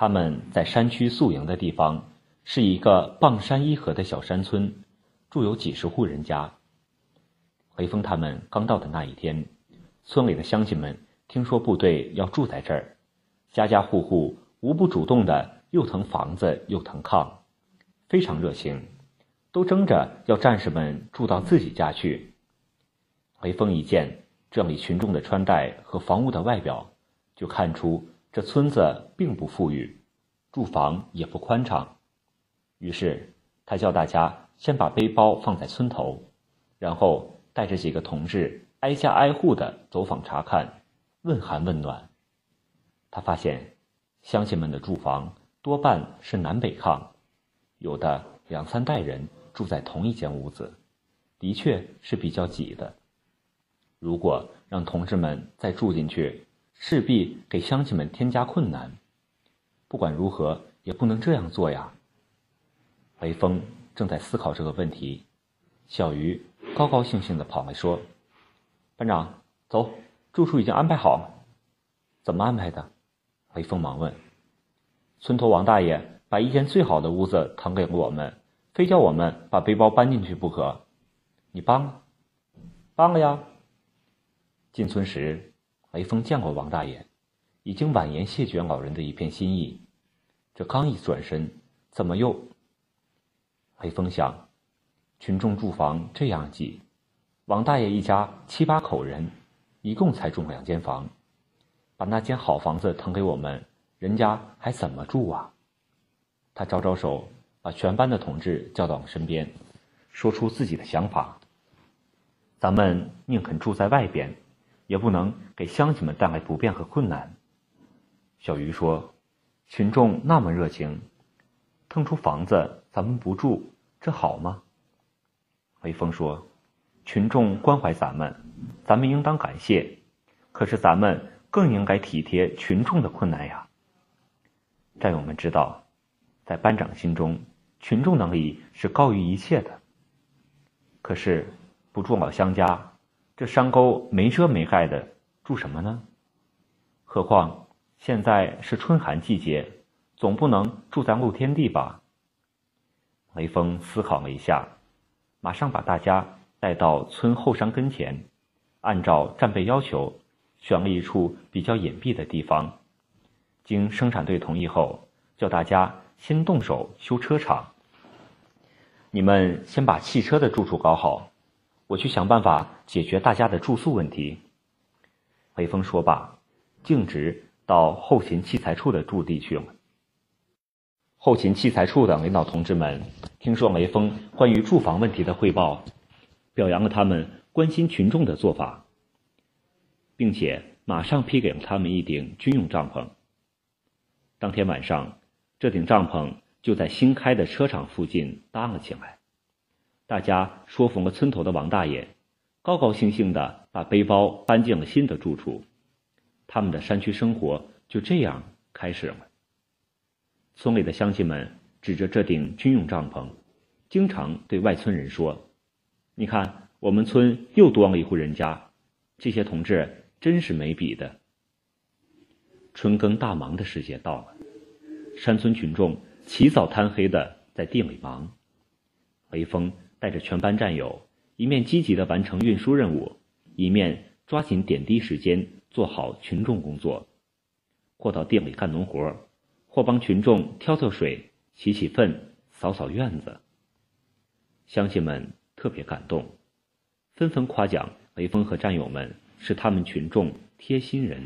他们在山区宿营的地方是一个傍山依河的小山村，住有几十户人家。雷锋他们刚到的那一天，村里的乡亲们听说部队要住在这儿，家家户户无不主动的又腾房子又腾炕，非常热情，都争着要战士们住到自己家去。雷锋一见这里群众的穿戴和房屋的外表，就看出这村子并不富裕，住房也不宽敞。于是他叫大家先把背包放在村头，然后。带着几个同志挨家挨户的走访查看，问寒问暖。他发现，乡亲们的住房多半是南北炕，有的两三代人住在同一间屋子，的确是比较挤的。如果让同志们再住进去，势必给乡亲们添加困难。不管如何，也不能这样做呀。雷锋正在思考这个问题，小鱼。高高兴兴的跑来说：“班长，走，住处已经安排好。怎么安排的？”雷锋忙问。村头王大爷把一间最好的屋子腾给了我们，非叫我们把背包搬进去不可。你搬了？搬了呀。进村时，雷锋见过王大爷，已经婉言谢绝老人的一片心意。这刚一转身，怎么又？雷锋想。群众住房这样挤，王大爷一家七八口人，一共才住两间房，把那间好房子腾给我们，人家还怎么住啊？他招招手，把全班的同志叫到身边，说出自己的想法：咱们宁肯住在外边，也不能给乡亲们带来不便和困难。小鱼说：“群众那么热情，腾出房子咱们不住，这好吗？”雷锋说：“群众关怀咱们，咱们应当感谢。可是咱们更应该体贴群众的困难呀。”战友们知道，在班长心中，群众能力是高于一切的。可是不住老乡家，这山沟没遮没盖的，住什么呢？何况现在是春寒季节，总不能住在露天地吧？雷锋思考了一下。马上把大家带到村后山跟前，按照战备要求，选了一处比较隐蔽的地方。经生产队同意后，叫大家先动手修车厂。你们先把汽车的住处搞好，我去想办法解决大家的住宿问题。雷锋说罢，径直到后勤器材处的驻地去了。后勤器材处的领导同志们听说雷锋关于住房问题的汇报，表扬了他们关心群众的做法，并且马上批给了他们一顶军用帐篷。当天晚上，这顶帐篷就在新开的车厂附近搭了起来。大家说服了村头的王大爷，高高兴兴地把背包搬进了新的住处，他们的山区生活就这样开始了。村里的乡亲们指着这顶军用帐篷，经常对外村人说：“你看，我们村又多了一户人家，这些同志真是没比的。”春耕大忙的时节到了，山村群众起早贪黑的在地里忙。雷锋带着全班战友，一面积极的完成运输任务，一面抓紧点滴时间做好群众工作，或到地里干农活。或帮群众挑挑水、洗洗粪、扫扫院子。乡亲们特别感动，纷纷夸奖雷锋和战友们是他们群众贴心人。